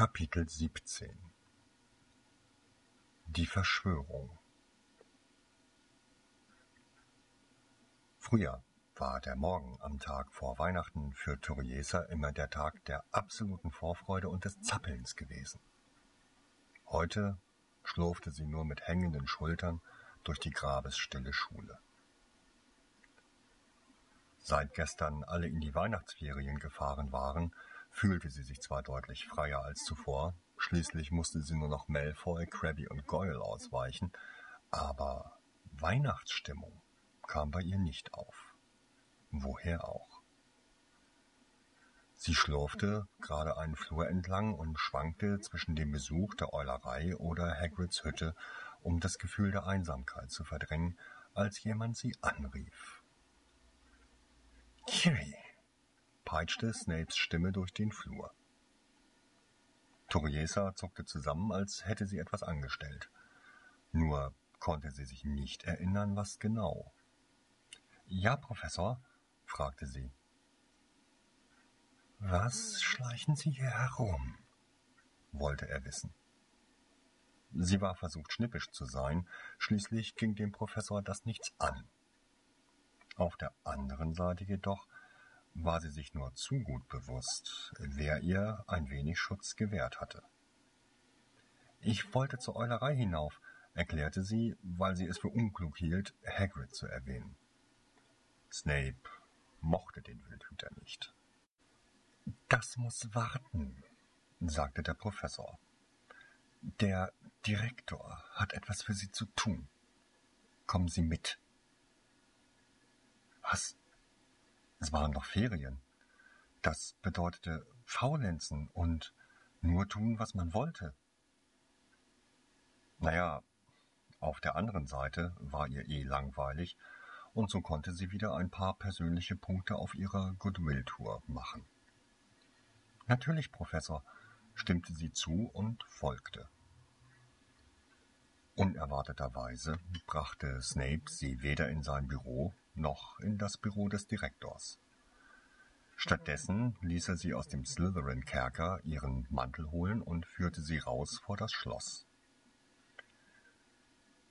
Kapitel 17 Die Verschwörung Früher war der Morgen am Tag vor Weihnachten für Turiesa immer der Tag der absoluten Vorfreude und des Zappelns gewesen. Heute schlurfte sie nur mit hängenden Schultern durch die grabesstille Schule. Seit gestern alle in die Weihnachtsferien gefahren waren, fühlte sie sich zwar deutlich freier als zuvor, schließlich musste sie nur noch Malfoy, Krabby und Goyle ausweichen, aber Weihnachtsstimmung kam bei ihr nicht auf. Woher auch? Sie schlurfte gerade einen Flur entlang und schwankte zwischen dem Besuch der Eulerei oder Hagrids Hütte, um das Gefühl der Einsamkeit zu verdrängen, als jemand sie anrief. Kiri, peitschte Snapes Stimme durch den Flur. Toriesa zuckte zusammen, als hätte sie etwas angestellt. Nur konnte sie sich nicht erinnern, was genau. Ja, Professor? fragte sie. Was schleichen Sie hier herum? wollte er wissen. Sie war versucht, schnippisch zu sein, schließlich ging dem Professor das nichts an. Auf der anderen Seite jedoch war sie sich nur zu gut bewusst, wer ihr ein wenig Schutz gewährt hatte. Ich wollte zur Eulerei hinauf, erklärte sie, weil sie es für unklug hielt, Hagrid zu erwähnen. Snape mochte den Wildhüter nicht. Das muss warten, sagte der Professor. Der Direktor hat etwas für Sie zu tun. Kommen Sie mit. Was es waren doch Ferien. Das bedeutete faulenzen und nur tun, was man wollte. Naja, auf der anderen Seite war ihr eh langweilig, und so konnte sie wieder ein paar persönliche Punkte auf ihrer Goodwill-Tour machen. Natürlich, Professor, stimmte sie zu und folgte. Unerwarteterweise brachte Snape sie weder in sein Büro noch in das Büro des Direktors. Stattdessen ließ er sie aus dem Slytherin-Kerker ihren Mantel holen und führte sie raus vor das Schloss.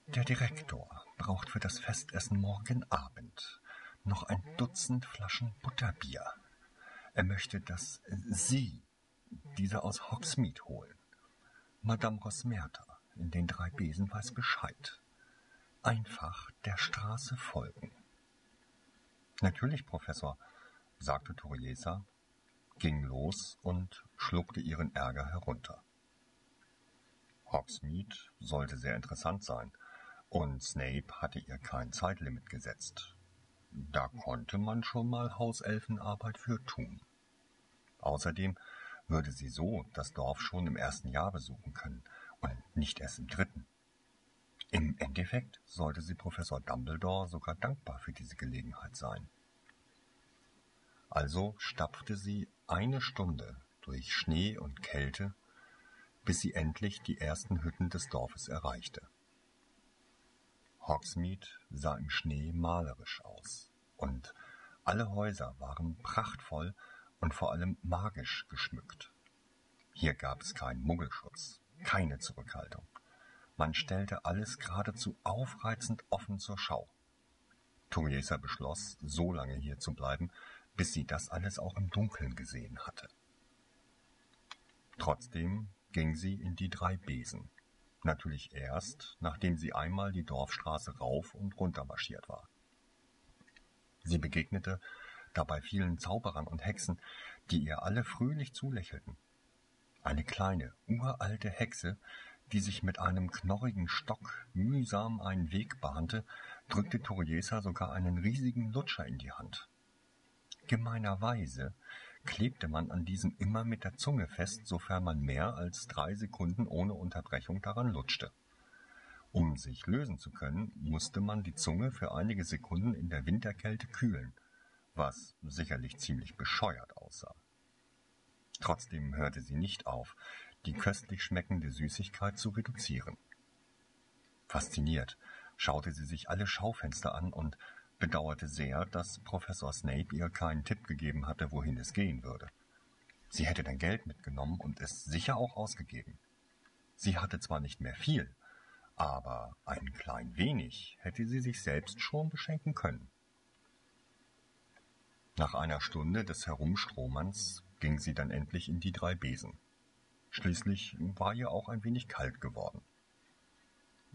Der Direktor braucht für das Festessen morgen Abend noch ein Dutzend Flaschen Butterbier. Er möchte, dass Sie diese aus Hogsmeade holen. Madame Rosmerta in den drei Besen weiß Bescheid. Einfach der Straße folgen. Natürlich, Professor, sagte Toriesa, ging los und schluckte ihren Ärger herunter. Hogsmeade sollte sehr interessant sein, und Snape hatte ihr kein Zeitlimit gesetzt. Da konnte man schon mal Hauselfenarbeit für tun. Außerdem würde sie so das Dorf schon im ersten Jahr besuchen können und nicht erst im dritten. Im Endeffekt sollte sie Professor Dumbledore sogar dankbar für diese Gelegenheit sein. Also stapfte sie eine Stunde durch Schnee und Kälte, bis sie endlich die ersten Hütten des Dorfes erreichte. Hogsmeade sah im Schnee malerisch aus, und alle Häuser waren prachtvoll und vor allem magisch geschmückt. Hier gab es keinen Muggelschutz, keine Zurückhaltung. Man stellte alles geradezu aufreizend offen zur Schau. Turiesa beschloss, so lange hier zu bleiben, bis sie das alles auch im Dunkeln gesehen hatte. Trotzdem ging sie in die drei Besen. Natürlich erst, nachdem sie einmal die Dorfstraße rauf und runter marschiert war. Sie begegnete dabei vielen Zauberern und Hexen, die ihr alle fröhlich zulächelten. Eine kleine, uralte Hexe, die sich mit einem knorrigen Stock mühsam einen Weg bahnte, drückte Toriesa sogar einen riesigen Lutscher in die Hand. Gemeinerweise klebte man an diesem immer mit der Zunge fest, sofern man mehr als drei Sekunden ohne Unterbrechung daran lutschte. Um sich lösen zu können, musste man die Zunge für einige Sekunden in der Winterkälte kühlen, was sicherlich ziemlich bescheuert aussah. Trotzdem hörte sie nicht auf, die köstlich schmeckende Süßigkeit zu reduzieren. Fasziniert schaute sie sich alle Schaufenster an und bedauerte sehr, dass Professor Snape ihr keinen Tipp gegeben hatte, wohin es gehen würde. Sie hätte dein Geld mitgenommen und es sicher auch ausgegeben. Sie hatte zwar nicht mehr viel, aber ein klein wenig hätte sie sich selbst schon beschenken können. Nach einer Stunde des Herumstromerns ging sie dann endlich in die drei Besen. Schließlich war ihr auch ein wenig kalt geworden.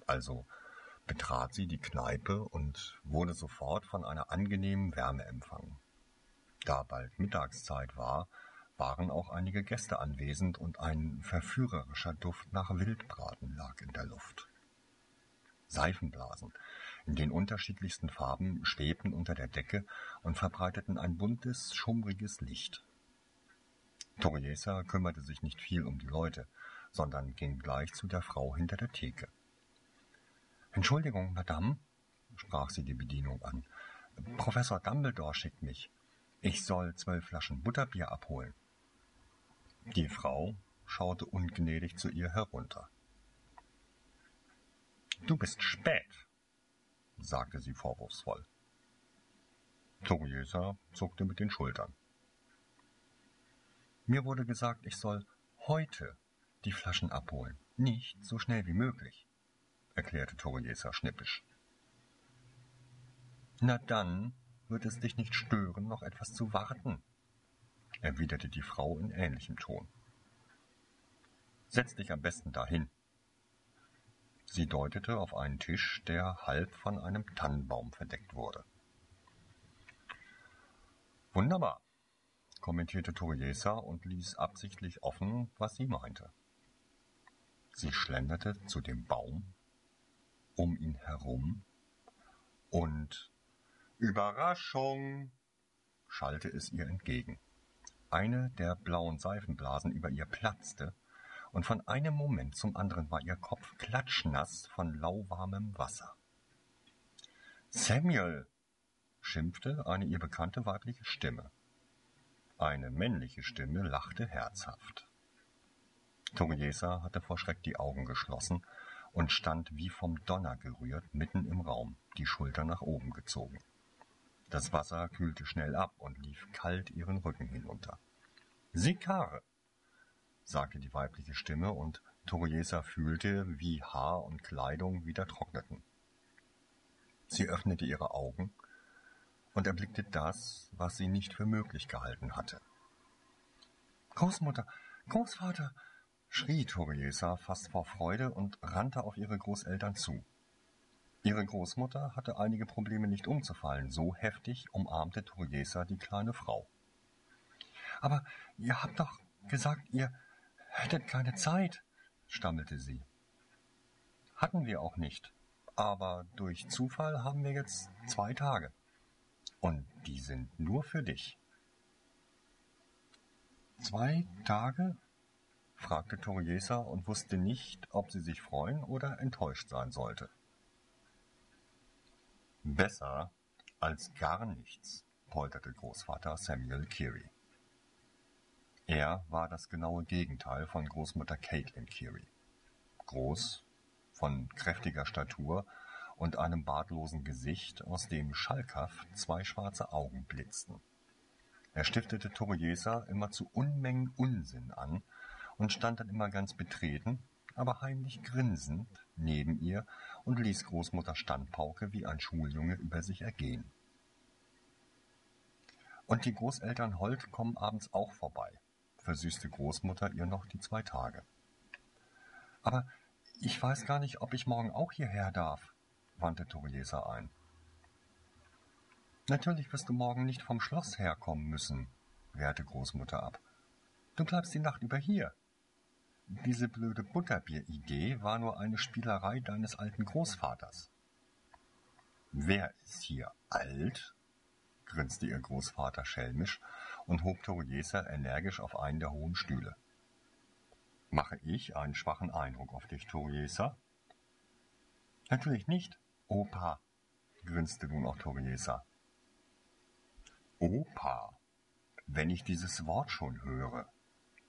Also betrat sie die Kneipe und wurde sofort von einer angenehmen Wärme empfangen. Da bald Mittagszeit war, waren auch einige Gäste anwesend und ein verführerischer Duft nach Wildbraten lag in der Luft. Seifenblasen in den unterschiedlichsten Farben schwebten unter der Decke und verbreiteten ein buntes, schummriges Licht. Toriesa kümmerte sich nicht viel um die Leute, sondern ging gleich zu der Frau hinter der Theke. Entschuldigung, Madame, sprach sie die Bedienung an. Professor Dumbledore schickt mich. Ich soll zwölf Flaschen Butterbier abholen. Die Frau schaute ungnädig zu ihr herunter. Du bist spät, sagte sie vorwurfsvoll. Toriesa zuckte mit den Schultern. Mir wurde gesagt, ich soll heute die Flaschen abholen, nicht so schnell wie möglich, erklärte Toriesa schnippisch. Na dann wird es dich nicht stören, noch etwas zu warten, erwiderte die Frau in ähnlichem Ton. Setz dich am besten dahin. Sie deutete auf einen Tisch, der halb von einem Tannenbaum verdeckt wurde. Wunderbar, kommentierte Toriesa und ließ absichtlich offen, was sie meinte. Sie schlenderte zu dem Baum, um ihn herum, und Überraschung schallte es ihr entgegen. Eine der blauen Seifenblasen über ihr platzte, und von einem Moment zum anderen war ihr Kopf klatschnass von lauwarmem Wasser. Samuel, schimpfte eine ihr bekannte weibliche Stimme. Eine männliche Stimme lachte herzhaft. Toriesa hatte vor Schreck die Augen geschlossen und stand wie vom Donner gerührt mitten im Raum, die Schultern nach oben gezogen. Das Wasser kühlte schnell ab und lief kalt ihren Rücken hinunter. Sikare, sagte die weibliche Stimme, und Toriesa fühlte, wie Haar und Kleidung wieder trockneten. Sie öffnete ihre Augen und erblickte das, was sie nicht für möglich gehalten hatte. Großmutter, Großvater, schrie Toriesa fast vor Freude und rannte auf ihre Großeltern zu. Ihre Großmutter hatte einige Probleme nicht umzufallen, so heftig umarmte Toriesa die kleine Frau. Aber ihr habt doch gesagt, ihr hättet keine Zeit, stammelte sie. Hatten wir auch nicht, aber durch Zufall haben wir jetzt zwei Tage. Und die sind nur für dich. Zwei Tage? fragte Toriesa und wusste nicht, ob sie sich freuen oder enttäuscht sein sollte. Besser als gar nichts, polterte Großvater Samuel Keary. Er war das genaue Gegenteil von Großmutter Caitlin Keary. Groß, von kräftiger Statur und einem bartlosen Gesicht, aus dem schalkhaft zwei schwarze Augen blitzten. Er stiftete Toriesa immer zu Unmengen Unsinn an und stand dann immer ganz betreten, aber heimlich grinsend neben ihr und ließ Großmutter Standpauke wie ein Schuljunge über sich ergehen. Und die Großeltern Holt kommen abends auch vorbei, versüßte Großmutter ihr noch die zwei Tage. Aber ich weiß gar nicht, ob ich morgen auch hierher darf, wandte Toriesa ein. Natürlich wirst du morgen nicht vom Schloss herkommen müssen, wehrte Großmutter ab. Du bleibst die Nacht über hier. Diese blöde Butterbier-Idee war nur eine Spielerei deines alten Großvaters. Wer ist hier alt? grinste ihr Großvater schelmisch und hob Toriesa energisch auf einen der hohen Stühle. Mache ich einen schwachen Eindruck auf dich, Toriesa? Natürlich nicht, Opa, grinste nun auch Toriesa. Opa, wenn ich dieses Wort schon höre,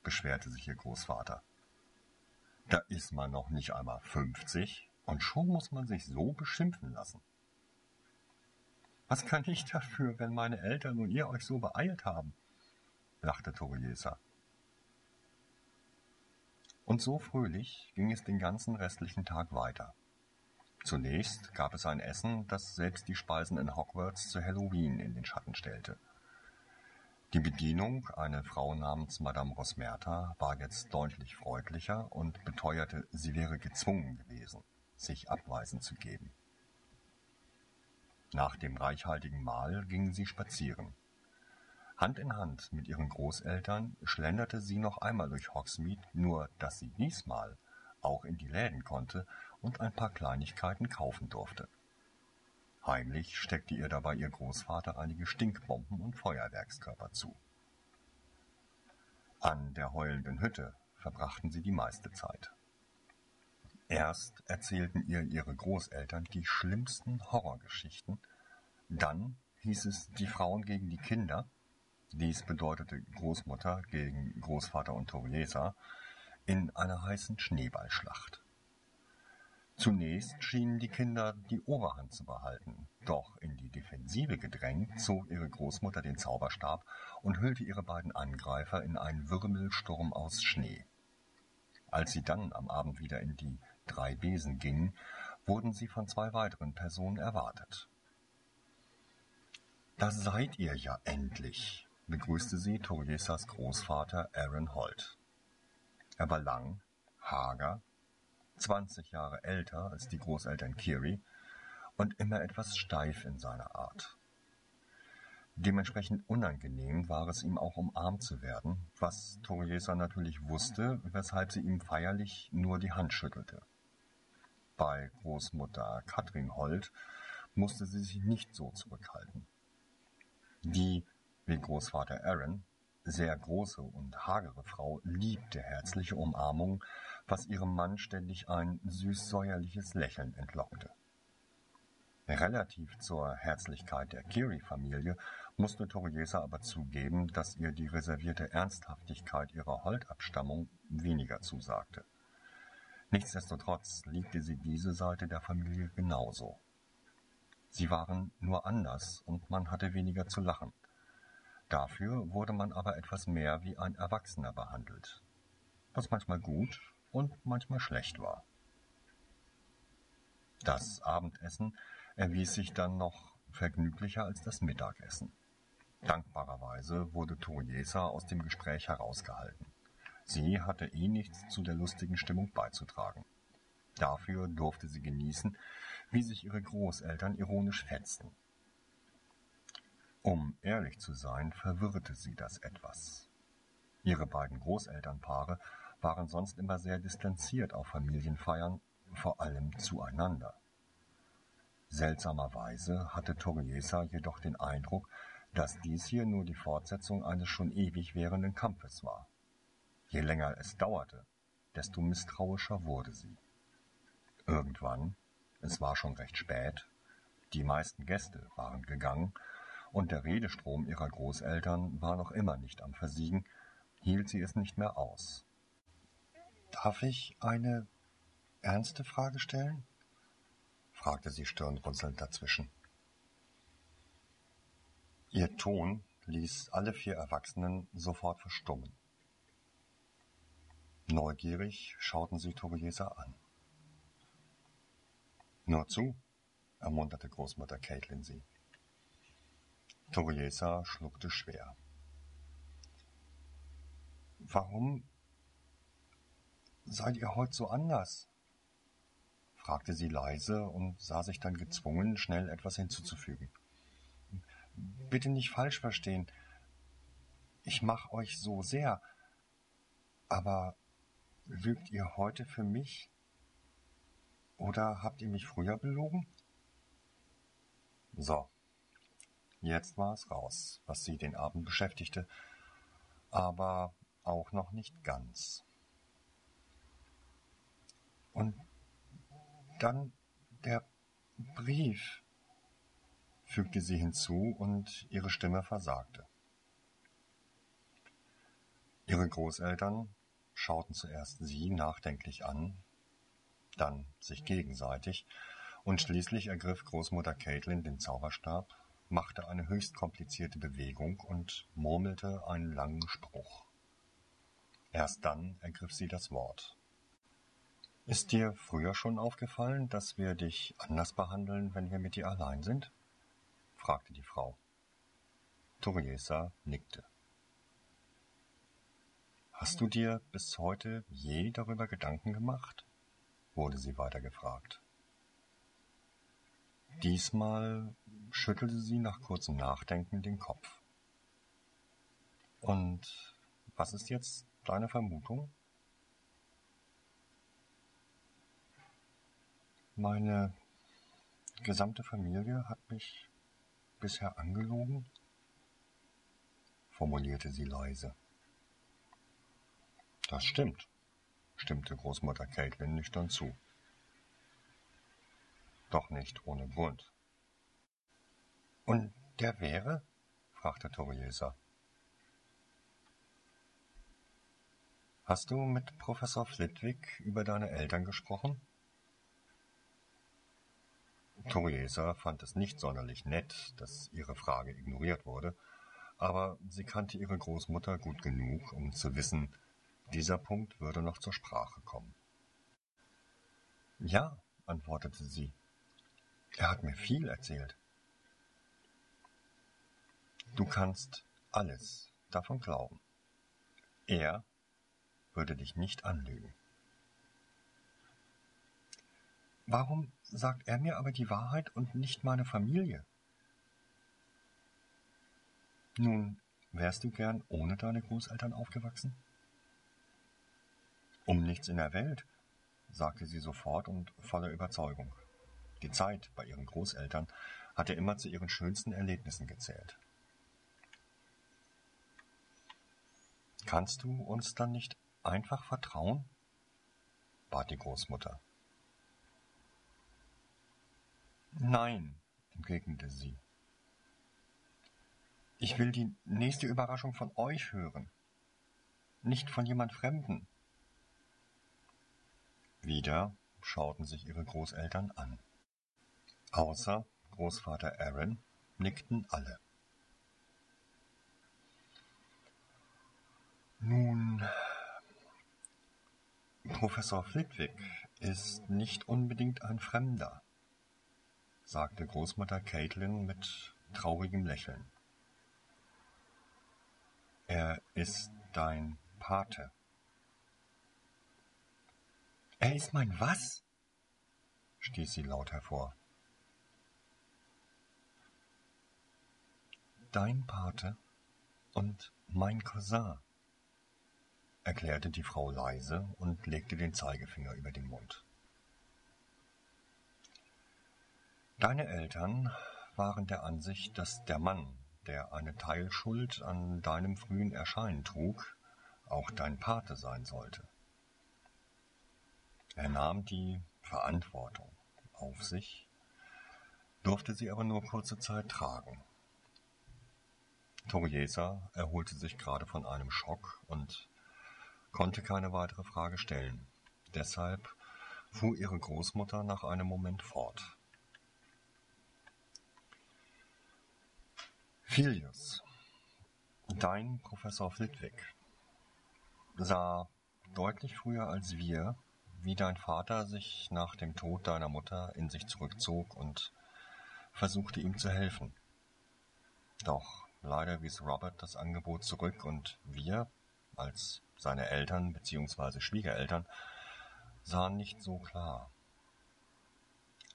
beschwerte sich ihr Großvater. Da ist man noch nicht einmal fünfzig und schon muss man sich so beschimpfen lassen. Was kann ich dafür, wenn meine Eltern und ihr euch so beeilt haben? lachte Toriesa. Und so fröhlich ging es den ganzen restlichen Tag weiter. Zunächst gab es ein Essen, das selbst die Speisen in Hogwarts zu Halloween in den Schatten stellte. Die Bedienung, eine Frau namens Madame Rosmerta, war jetzt deutlich freundlicher und beteuerte, sie wäre gezwungen gewesen, sich Abweisen zu geben. Nach dem reichhaltigen Mahl gingen sie spazieren. Hand in Hand mit ihren Großeltern schlenderte sie noch einmal durch Hogsmeade, nur dass sie diesmal auch in die Läden konnte und ein paar Kleinigkeiten kaufen durfte. Heimlich steckte ihr dabei ihr Großvater einige Stinkbomben und Feuerwerkskörper zu. An der heulenden Hütte verbrachten sie die meiste Zeit. Erst erzählten ihr ihre Großeltern die schlimmsten Horrorgeschichten, dann hieß es die Frauen gegen die Kinder, dies bedeutete Großmutter gegen Großvater und Toriesa, in einer heißen Schneeballschlacht. Zunächst schienen die Kinder die Oberhand zu behalten, doch in die Defensive gedrängt zog ihre Großmutter den Zauberstab und hüllte ihre beiden Angreifer in einen Wirbelsturm aus Schnee. Als sie dann am Abend wieder in die drei Besen gingen, wurden sie von zwei weiteren Personen erwartet. Da seid ihr ja endlich, begrüßte sie Toriesas Großvater Aaron Holt. Er war lang, hager, zwanzig Jahre älter als die Großeltern Kiri und immer etwas steif in seiner Art. Dementsprechend unangenehm war es ihm auch umarmt zu werden, was Toriesa natürlich wusste, weshalb sie ihm feierlich nur die Hand schüttelte. Bei Großmutter Katrin Holt musste sie sich nicht so zurückhalten. Die, wie Großvater Aaron, sehr große und hagere Frau liebte herzliche Umarmungen, was ihrem Mann ständig ein süß-säuerliches Lächeln entlockte. Relativ zur Herzlichkeit der Curie-Familie musste Toriesa aber zugeben, dass ihr die reservierte Ernsthaftigkeit ihrer Holtabstammung weniger zusagte. Nichtsdestotrotz liebte sie diese Seite der Familie genauso. Sie waren nur anders und man hatte weniger zu lachen. Dafür wurde man aber etwas mehr wie ein Erwachsener behandelt, was manchmal gut und manchmal schlecht war. Das Abendessen erwies sich dann noch vergnüglicher als das Mittagessen. Dankbarerweise wurde Toriesa aus dem Gespräch herausgehalten. Sie hatte eh nichts zu der lustigen Stimmung beizutragen. Dafür durfte sie genießen, wie sich ihre Großeltern ironisch fetzten. Um ehrlich zu sein, verwirrte sie das etwas. Ihre beiden Großelternpaare waren sonst immer sehr distanziert auf Familienfeiern, vor allem zueinander. Seltsamerweise hatte Toriesa jedoch den Eindruck, dass dies hier nur die Fortsetzung eines schon ewig währenden Kampfes war. Je länger es dauerte, desto misstrauischer wurde sie. Irgendwann, es war schon recht spät, die meisten Gäste waren gegangen, und der Redestrom ihrer Großeltern war noch immer nicht am Versiegen, hielt sie es nicht mehr aus. Darf ich eine ernste Frage stellen? fragte sie stirnrunzelnd dazwischen. Ihr Ton ließ alle vier Erwachsenen sofort verstummen. Neugierig schauten sie Toriesa an. Nur zu, ermunterte Großmutter Caitlin sie. Toriesa schluckte schwer. Warum seid ihr heute so anders? fragte sie leise und sah sich dann gezwungen, schnell etwas hinzuzufügen. Bitte nicht falsch verstehen. Ich mach euch so sehr. Aber lügt ihr heute für mich? Oder habt ihr mich früher belogen? So, Jetzt war es raus, was sie den Abend beschäftigte, aber auch noch nicht ganz. Und dann der Brief, fügte sie hinzu und ihre Stimme versagte. Ihre Großeltern schauten zuerst sie nachdenklich an, dann sich gegenseitig, und schließlich ergriff Großmutter Caitlin den Zauberstab machte eine höchst komplizierte Bewegung und murmelte einen langen Spruch. Erst dann ergriff sie das Wort. Ist dir früher schon aufgefallen, dass wir dich anders behandeln, wenn wir mit dir allein sind? fragte die Frau. Toriesa nickte. Hast du dir bis heute je darüber Gedanken gemacht? wurde sie weiter gefragt. Diesmal schüttelte sie nach kurzem Nachdenken den Kopf. Und was ist jetzt deine Vermutung? Meine gesamte Familie hat mich bisher angelogen, formulierte sie leise. Das stimmt, stimmte Großmutter Caitlin nüchtern zu. Doch nicht ohne Grund. Und der wäre? fragte Toriesa. Hast du mit Professor Flitwick über deine Eltern gesprochen? Toriesa fand es nicht sonderlich nett, dass ihre Frage ignoriert wurde, aber sie kannte ihre Großmutter gut genug, um zu wissen, dieser Punkt würde noch zur Sprache kommen. Ja, antwortete sie. Er hat mir viel erzählt. Du kannst alles davon glauben. Er würde dich nicht anlügen. Warum sagt er mir aber die Wahrheit und nicht meine Familie? Nun, wärst du gern ohne deine Großeltern aufgewachsen? Um nichts in der Welt, sagte sie sofort und voller Überzeugung. Die Zeit bei ihren Großeltern hatte immer zu ihren schönsten Erlebnissen gezählt. Kannst du uns dann nicht einfach vertrauen? bat die Großmutter. Nein, entgegnete sie. Ich will die nächste Überraschung von euch hören, nicht von jemand Fremden. Wieder schauten sich ihre Großeltern an. Außer Großvater Aaron nickten alle. Nun, Professor Flitwick ist nicht unbedingt ein Fremder sagte Großmutter Caitlin mit traurigem Lächeln. Er ist dein Pate. Er ist mein was? stieß sie laut hervor. Dein Pate und mein Cousin, erklärte die Frau leise und legte den Zeigefinger über den Mund. Deine Eltern waren der Ansicht, dass der Mann, der eine Teilschuld an deinem frühen Erscheinen trug, auch dein Pate sein sollte. Er nahm die Verantwortung auf sich, durfte sie aber nur kurze Zeit tragen. Toriesa erholte sich gerade von einem Schock und konnte keine weitere Frage stellen. Deshalb fuhr ihre Großmutter nach einem Moment fort. Filius, dein Professor Flitwick, sah deutlich früher als wir, wie dein Vater sich nach dem Tod deiner Mutter in sich zurückzog und versuchte ihm zu helfen. Doch leider wies Robert das Angebot zurück und wir, als seine Eltern bzw. Schwiegereltern, sahen nicht so klar.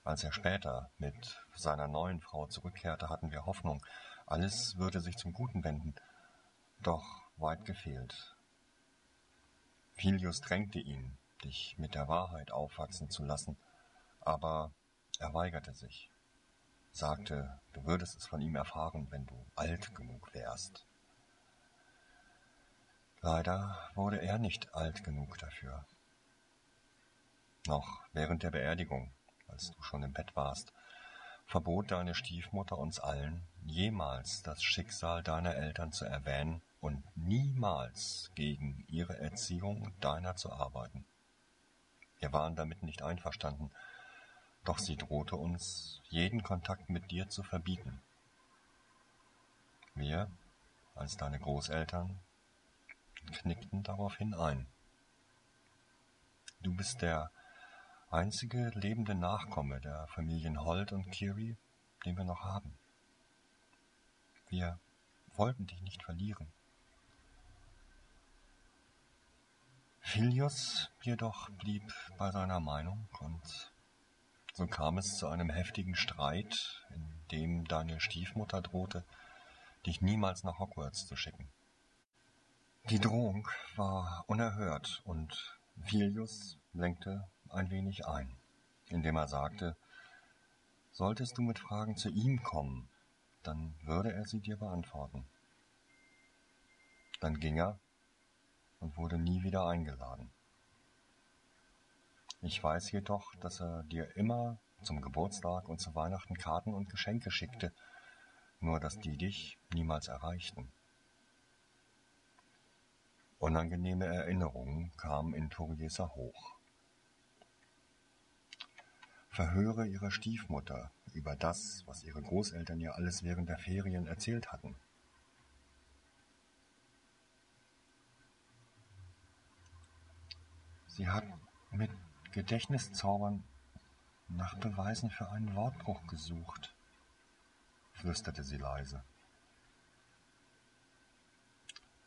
Als er später mit seiner neuen Frau zurückkehrte, hatten wir Hoffnung, alles würde sich zum Guten wenden, doch weit gefehlt. Filius drängte ihn, dich mit der Wahrheit aufwachsen zu lassen, aber er weigerte sich, sagte, du würdest es von ihm erfahren, wenn du alt genug wärst. Leider wurde er nicht alt genug dafür. Noch während der Beerdigung, als du schon im Bett warst, verbot deine Stiefmutter uns allen, jemals das Schicksal deiner Eltern zu erwähnen und niemals gegen ihre Erziehung deiner zu arbeiten. Wir waren damit nicht einverstanden, doch sie drohte uns, jeden Kontakt mit dir zu verbieten. Wir, als deine Großeltern, knickten daraufhin ein. Du bist der einzige lebende Nachkomme der Familien Holt und Kiri, den wir noch haben. Wir wollten dich nicht verlieren. Helios jedoch blieb bei seiner Meinung und so kam es zu einem heftigen Streit, in dem deine Stiefmutter drohte, dich niemals nach Hogwarts zu schicken. Die Drohung war unerhört und Vilius lenkte ein wenig ein, indem er sagte, solltest du mit Fragen zu ihm kommen, dann würde er sie dir beantworten. Dann ging er und wurde nie wieder eingeladen. Ich weiß jedoch, dass er dir immer zum Geburtstag und zu Weihnachten Karten und Geschenke schickte, nur dass die dich niemals erreichten. Unangenehme Erinnerungen kamen in Turiesa hoch. Verhöre ihrer Stiefmutter über das, was ihre Großeltern ihr alles während der Ferien erzählt hatten. Sie hat mit Gedächtniszaubern nach Beweisen für einen Wortbruch gesucht, flüsterte sie leise.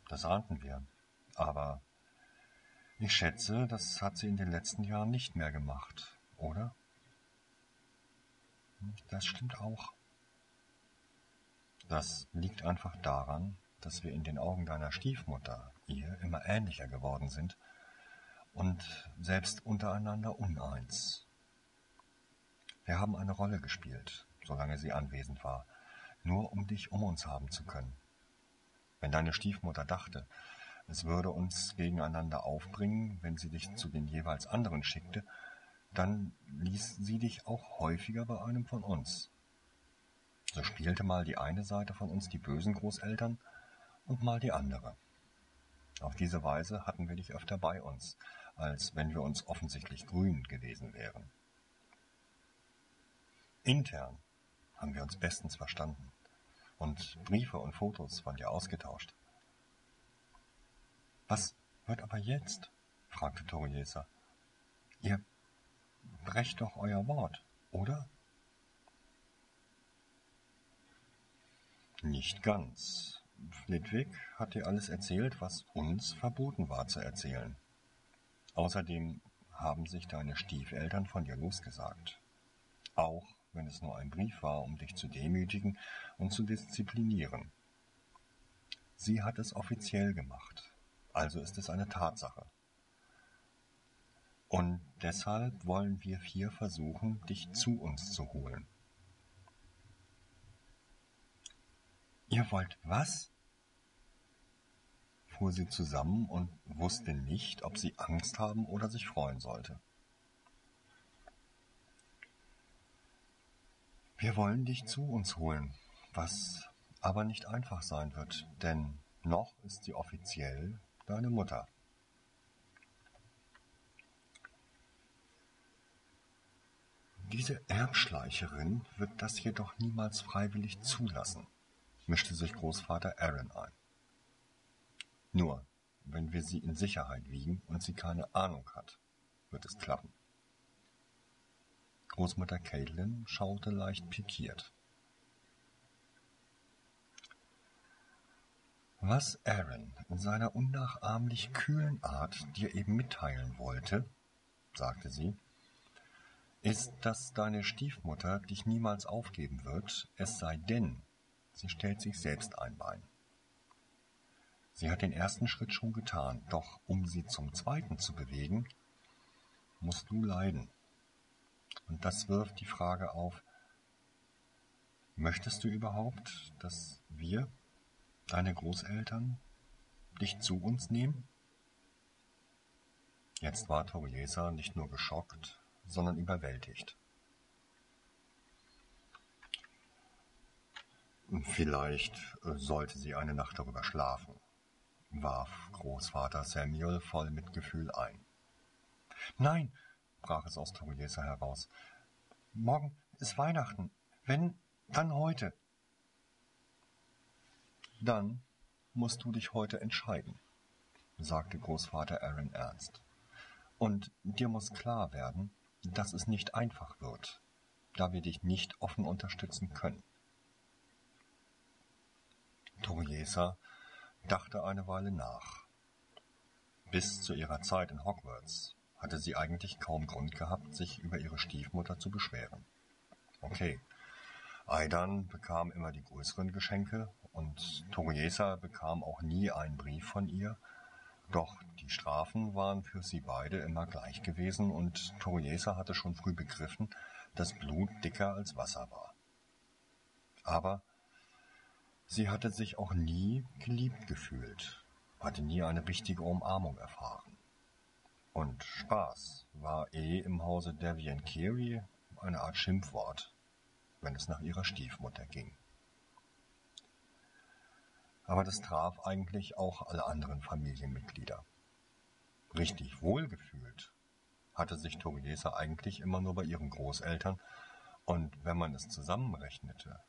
Das ahnten wir, aber ich schätze, das hat sie in den letzten Jahren nicht mehr gemacht, oder? Das stimmt auch. Das liegt einfach daran, dass wir in den Augen deiner Stiefmutter ihr immer ähnlicher geworden sind und selbst untereinander uneins. Wir haben eine Rolle gespielt, solange sie anwesend war, nur um dich um uns haben zu können. Wenn deine Stiefmutter dachte, es würde uns gegeneinander aufbringen, wenn sie dich zu den jeweils anderen schickte, dann ließ sie dich auch häufiger bei einem von uns. So spielte mal die eine Seite von uns die bösen Großeltern und mal die andere. Auf diese Weise hatten wir dich öfter bei uns, als wenn wir uns offensichtlich grün gewesen wären. Intern haben wir uns bestens verstanden und Briefe und Fotos waren ja ausgetauscht. Was wird aber jetzt? fragte Toriesa. Ihr brecht doch euer Wort, oder? Nicht ganz. Flitwick hat dir alles erzählt, was uns verboten war zu erzählen. Außerdem haben sich deine Stiefeltern von dir losgesagt. Auch wenn es nur ein Brief war, um dich zu demütigen und zu disziplinieren. Sie hat es offiziell gemacht, also ist es eine Tatsache. Und deshalb wollen wir vier versuchen, dich zu uns zu holen. Ihr wollt was? fuhr sie zusammen und wusste nicht, ob sie Angst haben oder sich freuen sollte. Wir wollen dich zu uns holen, was aber nicht einfach sein wird, denn noch ist sie offiziell deine Mutter. Diese Erbschleicherin wird das jedoch niemals freiwillig zulassen, mischte sich Großvater Aaron ein. Nur, wenn wir sie in Sicherheit wiegen und sie keine Ahnung hat, wird es klappen. Großmutter Caitlin schaute leicht pikiert. Was Aaron in seiner unnachahmlich kühlen Art dir eben mitteilen wollte, sagte sie, ist, dass deine Stiefmutter dich niemals aufgeben wird, es sei denn, sie stellt sich selbst ein Bein. Sie hat den ersten Schritt schon getan, doch um sie zum zweiten zu bewegen, musst du leiden. Und das wirft die Frage auf, möchtest du überhaupt, dass wir, deine Großeltern, dich zu uns nehmen? Jetzt war Toriesa nicht nur geschockt, sondern überwältigt. Vielleicht äh, sollte sie eine Nacht darüber schlafen warf Großvater Samuel voll Mitgefühl ein. Nein, brach es aus Toriesa heraus. Morgen ist Weihnachten. Wenn, dann heute. Dann musst du dich heute entscheiden, sagte Großvater Aaron ernst. Und dir muss klar werden, dass es nicht einfach wird, da wir dich nicht offen unterstützen können. Toriesa dachte eine Weile nach. Bis zu ihrer Zeit in Hogwarts hatte sie eigentlich kaum Grund gehabt, sich über ihre Stiefmutter zu beschweren. Okay, Aidan bekam immer die größeren Geschenke und Toriesa bekam auch nie einen Brief von ihr, doch die Strafen waren für sie beide immer gleich gewesen und Toriesa hatte schon früh begriffen, dass Blut dicker als Wasser war. Aber sie hatte sich auch nie geliebt gefühlt, hatte nie eine richtige Umarmung erfahren. Und Spaß war eh im Hause Devian Carey eine Art Schimpfwort, wenn es nach ihrer Stiefmutter ging. Aber das traf eigentlich auch alle anderen Familienmitglieder. Richtig wohlgefühlt hatte sich Toriesa eigentlich immer nur bei ihren Großeltern und wenn man es zusammenrechnete,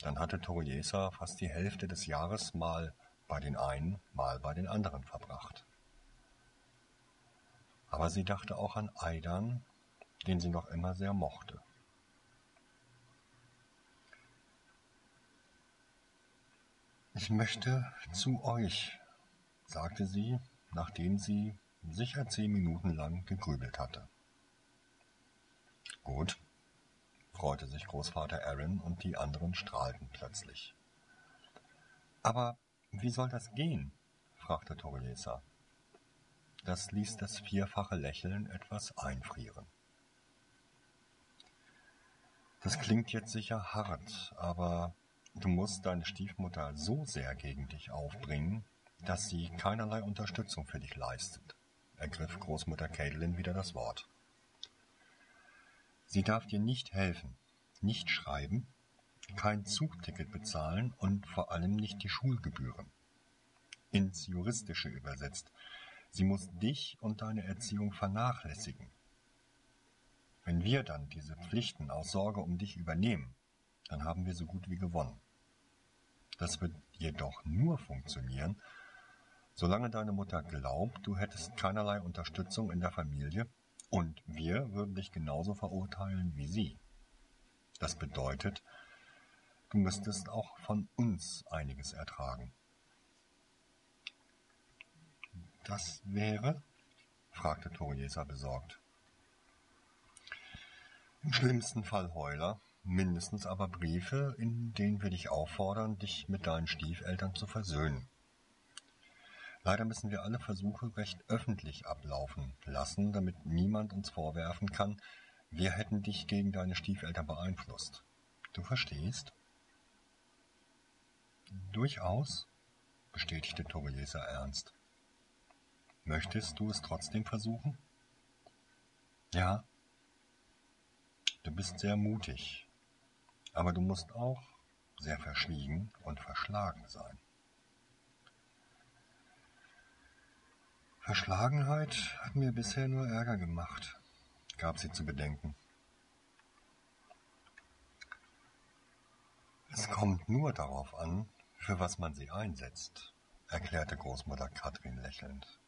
dann hatte Toriesa fast die Hälfte des Jahres mal bei den einen, mal bei den anderen verbracht. Aber sie dachte auch an Aidan, den sie noch immer sehr mochte. Ich möchte zu euch, sagte sie, nachdem sie sicher zehn Minuten lang gegrübelt hatte. Gut, freute sich Großvater Aaron und die anderen strahlten plötzlich. Aber wie soll das gehen? fragte Toriesa. Das ließ das vierfache Lächeln etwas einfrieren. Das klingt jetzt sicher hart, aber Du musst deine Stiefmutter so sehr gegen dich aufbringen, dass sie keinerlei Unterstützung für dich leistet, ergriff Großmutter Caitlin wieder das Wort. Sie darf dir nicht helfen, nicht schreiben, kein Zugticket bezahlen und vor allem nicht die Schulgebühren. Ins Juristische übersetzt, sie muss dich und deine Erziehung vernachlässigen. Wenn wir dann diese Pflichten aus Sorge um dich übernehmen, dann haben wir so gut wie gewonnen. Das wird jedoch nur funktionieren, solange deine Mutter glaubt, du hättest keinerlei Unterstützung in der Familie und wir würden dich genauso verurteilen wie sie. Das bedeutet, du müsstest auch von uns einiges ertragen. Das wäre? fragte Toriesa besorgt. Im schlimmsten Fall Heuler, mindestens aber Briefe, in denen wir dich auffordern, dich mit deinen Stiefeltern zu versöhnen. Leider müssen wir alle Versuche recht öffentlich ablaufen lassen, damit niemand uns vorwerfen kann, wir hätten dich gegen deine Stiefeltern beeinflusst. Du verstehst? Durchaus, bestätigte Toriesa ernst. Möchtest du es trotzdem versuchen? Ja. Du bist sehr mutig, aber du musst auch sehr verschwiegen und verschlagen sein. Verschlagenheit hat mir bisher nur Ärger gemacht, gab sie zu bedenken. Es kommt nur darauf an, für was man sie einsetzt, erklärte Großmutter Katrin lächelnd.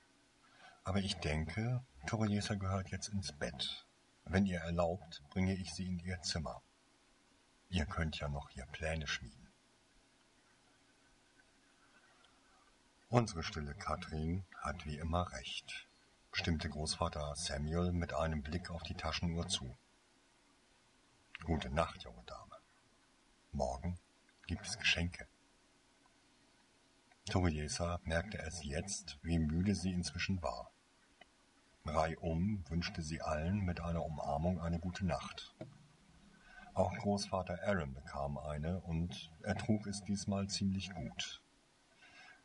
Aber ich denke, Toriesa gehört jetzt ins Bett. Wenn ihr erlaubt, bringe ich sie in ihr Zimmer. Ihr könnt ja noch hier Pläne schmieden. Unsere stille Katrin hat wie immer recht, stimmte Großvater Samuel mit einem Blick auf die Taschenuhr zu. Gute Nacht, junge Dame. Morgen gibt es Geschenke. Toriesa merkte es jetzt, wie müde sie inzwischen war. Reihum wünschte sie allen mit einer Umarmung eine gute Nacht. Auch Großvater Aaron bekam eine und er trug es diesmal ziemlich gut.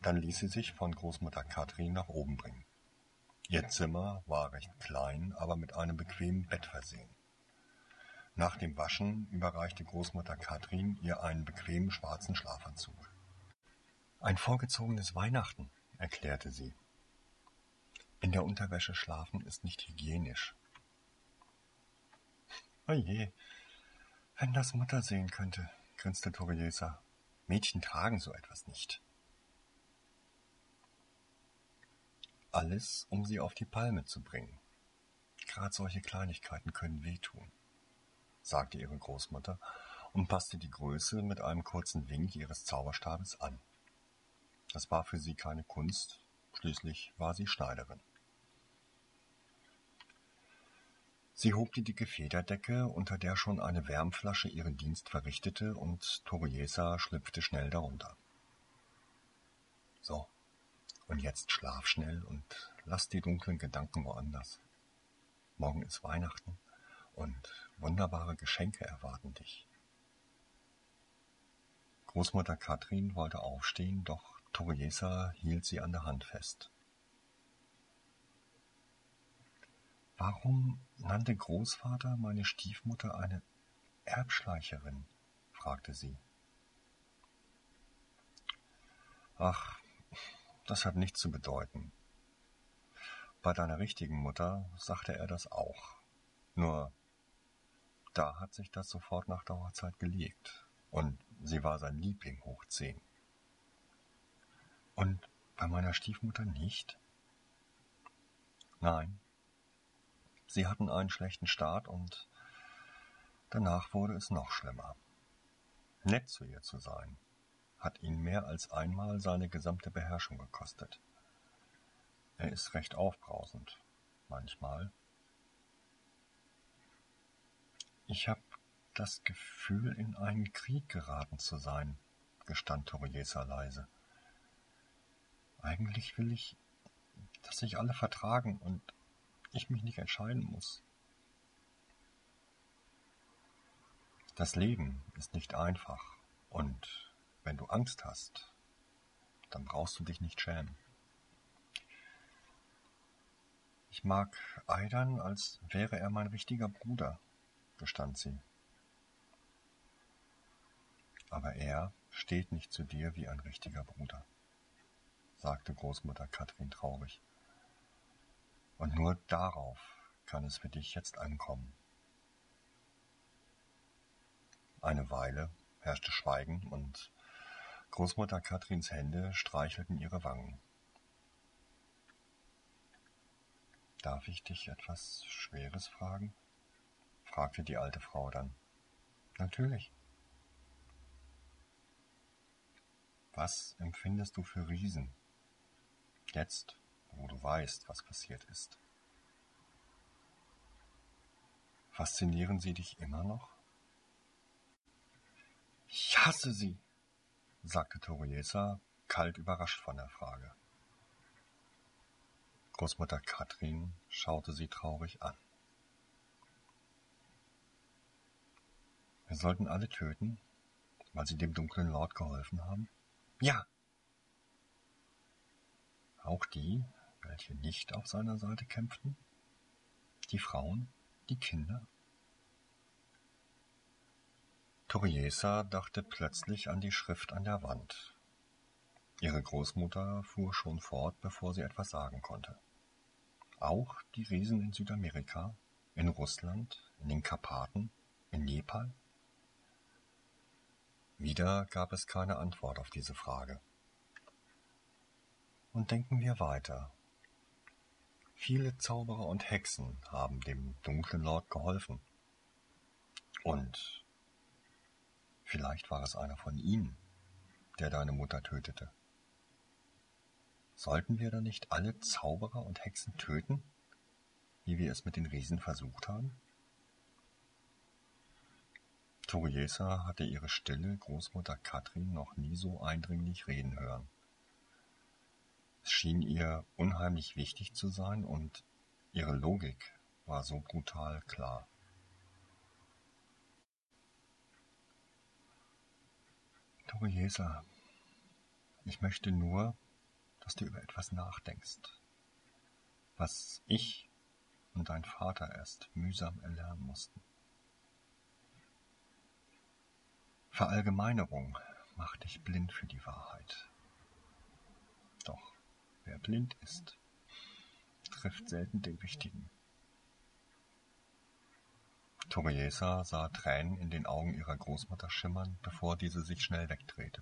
Dann ließ sie sich von Großmutter Katrin nach oben bringen. Ihr Zimmer war recht klein, aber mit einem bequemen Bett versehen. Nach dem Waschen überreichte Großmutter Katrin ihr einen bequemen schwarzen Schlafanzug. Ein vorgezogenes Weihnachten, erklärte sie. In der Unterwäsche schlafen ist nicht hygienisch. Oje, wenn das Mutter sehen könnte, grinste Toriesa. Mädchen tragen so etwas nicht. alles, um sie auf die Palme zu bringen. Gerade solche Kleinigkeiten können wehtun, sagte ihre Großmutter und passte die Größe mit einem kurzen Wink ihres Zauberstabes an. Das war für sie keine Kunst, schließlich war sie Schneiderin. Sie hob die dicke Federdecke, unter der schon eine Wärmflasche ihren Dienst verrichtete, und Toriesa schlüpfte schnell darunter. So, und jetzt schlaf schnell und lass die dunklen Gedanken woanders. Morgen ist Weihnachten und wunderbare Geschenke erwarten dich. Großmutter Katrin wollte aufstehen, doch Toriesa hielt sie an der Hand fest. Warum nannte Großvater meine Stiefmutter eine Erbschleicherin? fragte sie. Ach, das hat nichts zu bedeuten. Bei deiner richtigen Mutter sagte er das auch. Nur da hat sich das sofort nach der Hochzeit gelegt. Und sie war sein Liebling hoch zehn. Und bei meiner Stiefmutter nicht? Nein. Sie hatten einen schlechten Start und danach wurde es noch schlimmer. Nett zu ihr zu sein, hat ihn mehr als einmal seine gesamte Beherrschung gekostet. Er ist recht aufbrausend, manchmal. Ich habe das Gefühl, in einen Krieg geraten zu sein, gestand Toriesa leise. Eigentlich will ich, dass sich alle vertragen und ich mich nicht entscheiden muss. Das Leben ist nicht einfach und wenn du Angst hast, dann brauchst du dich nicht schämen. Ich mag Aidan, als wäre er mein richtiger Bruder, gestand sie. Aber er steht nicht zu dir wie ein richtiger Bruder sagte Großmutter Katrin traurig. Und nur darauf kann es für dich jetzt ankommen. Eine Weile herrschte Schweigen und Großmutter Katrins Hände streichelten ihre Wangen. Darf ich dich etwas Schweres fragen? fragte die alte Frau dann. Natürlich. Was empfindest du für Riesen? Jetzt, wo du weißt, was passiert ist. Faszinieren sie dich immer noch? Ich hasse sie, sagte Toriesa, kalt überrascht von der Frage. Großmutter Katrin schaute sie traurig an. Wir sollten alle töten, weil sie dem dunklen Lord geholfen haben? Ja, auch die, welche nicht auf seiner Seite kämpften? Die Frauen? Die Kinder? Toriesa dachte plötzlich an die Schrift an der Wand. Ihre Großmutter fuhr schon fort, bevor sie etwas sagen konnte. Auch die Riesen in Südamerika, in Russland, in den Karpaten, in Nepal? Wieder gab es keine Antwort auf diese Frage. Und denken wir weiter. Viele Zauberer und Hexen haben dem dunklen Lord geholfen. Und vielleicht war es einer von ihnen, der deine Mutter tötete. Sollten wir dann nicht alle Zauberer und Hexen töten, wie wir es mit den Riesen versucht haben? Toriesa hatte ihre stille Großmutter Katrin noch nie so eindringlich reden hören. Es schien ihr unheimlich wichtig zu sein und ihre Logik war so brutal klar. Toriesa, ich möchte nur, dass du über etwas nachdenkst, was ich und dein Vater erst mühsam erlernen mussten. Verallgemeinerung macht dich blind für die Wahrheit. Wer blind ist, trifft selten den Richtigen. Toriesa sah Tränen in den Augen ihrer Großmutter schimmern, bevor diese sich schnell wegdrehte.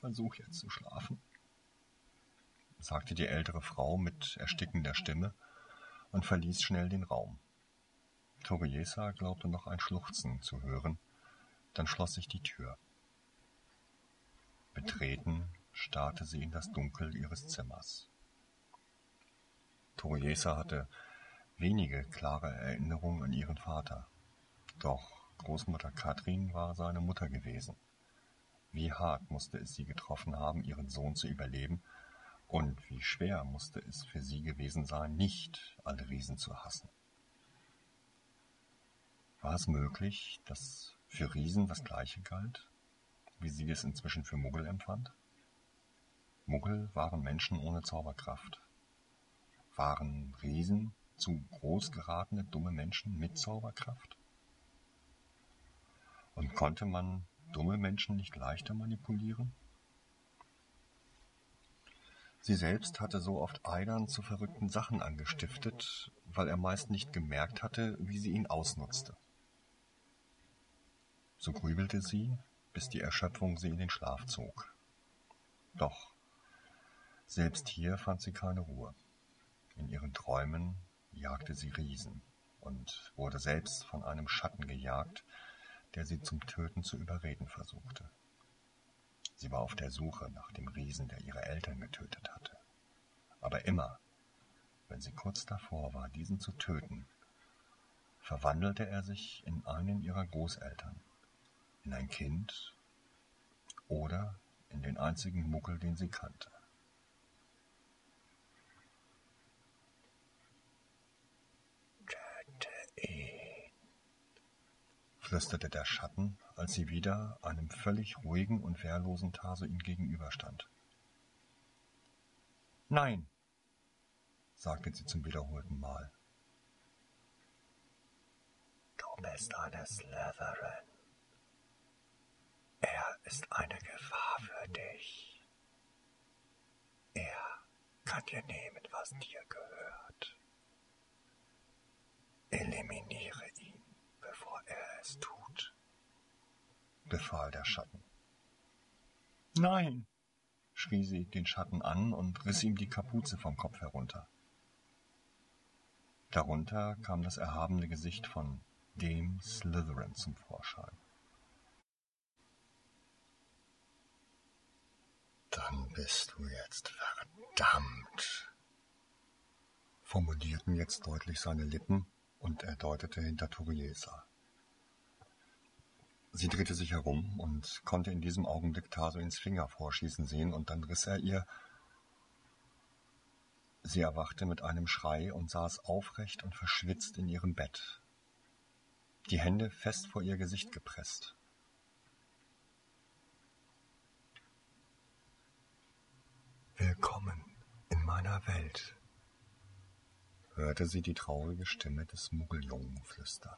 Versuch jetzt zu schlafen, sagte die ältere Frau mit erstickender Stimme und verließ schnell den Raum. Toriesa glaubte noch ein Schluchzen zu hören, dann schloss sich die Tür. Betreten starrte sie in das Dunkel ihres Zimmers. Toriesa hatte wenige klare Erinnerungen an ihren Vater. Doch Großmutter Katrin war seine Mutter gewesen. Wie hart musste es sie getroffen haben, ihren Sohn zu überleben, und wie schwer musste es für sie gewesen sein, nicht alle Riesen zu hassen. War es möglich, dass für Riesen das Gleiche galt, wie sie es inzwischen für Muggel empfand? Muggel waren Menschen ohne Zauberkraft. Waren Riesen zu groß geratene dumme Menschen mit Zauberkraft? Und konnte man dumme Menschen nicht leichter manipulieren? Sie selbst hatte so oft Eidern zu verrückten Sachen angestiftet, weil er meist nicht gemerkt hatte, wie sie ihn ausnutzte. So grübelte sie, bis die Erschöpfung sie in den Schlaf zog. Doch selbst hier fand sie keine Ruhe. In ihren Träumen jagte sie Riesen und wurde selbst von einem Schatten gejagt, der sie zum Töten zu überreden versuchte. Sie war auf der Suche nach dem Riesen, der ihre Eltern getötet hatte. Aber immer, wenn sie kurz davor war, diesen zu töten, verwandelte er sich in einen ihrer Großeltern, in ein Kind oder in den einzigen Muckel, den sie kannte. Flüsterte der Schatten, als sie wieder einem völlig ruhigen und wehrlosen Tarsoin gegenüberstand. Nein, sagte sie zum wiederholten Mal. Du bist eine Slytherin. Er ist eine Gefahr für dich. Er kann dir nehmen, was dir gehört. Eliminiere ihn bevor er es tut, befahl der Schatten. Nein, schrie sie den Schatten an und riss ihm die Kapuze vom Kopf herunter. Darunter kam das erhabene Gesicht von dem Slytherin zum Vorschein. Dann bist du jetzt verdammt, formulierten jetzt deutlich seine Lippen, und er deutete hinter Turiesa. Sie drehte sich herum und konnte in diesem Augenblick Tarsoins Finger vorschießen sehen, und dann riss er ihr. Sie erwachte mit einem Schrei und saß aufrecht und verschwitzt in ihrem Bett, die Hände fest vor ihr Gesicht gepresst. Willkommen in meiner Welt, hörte sie die traurige Stimme des Muggeljungen flüstern.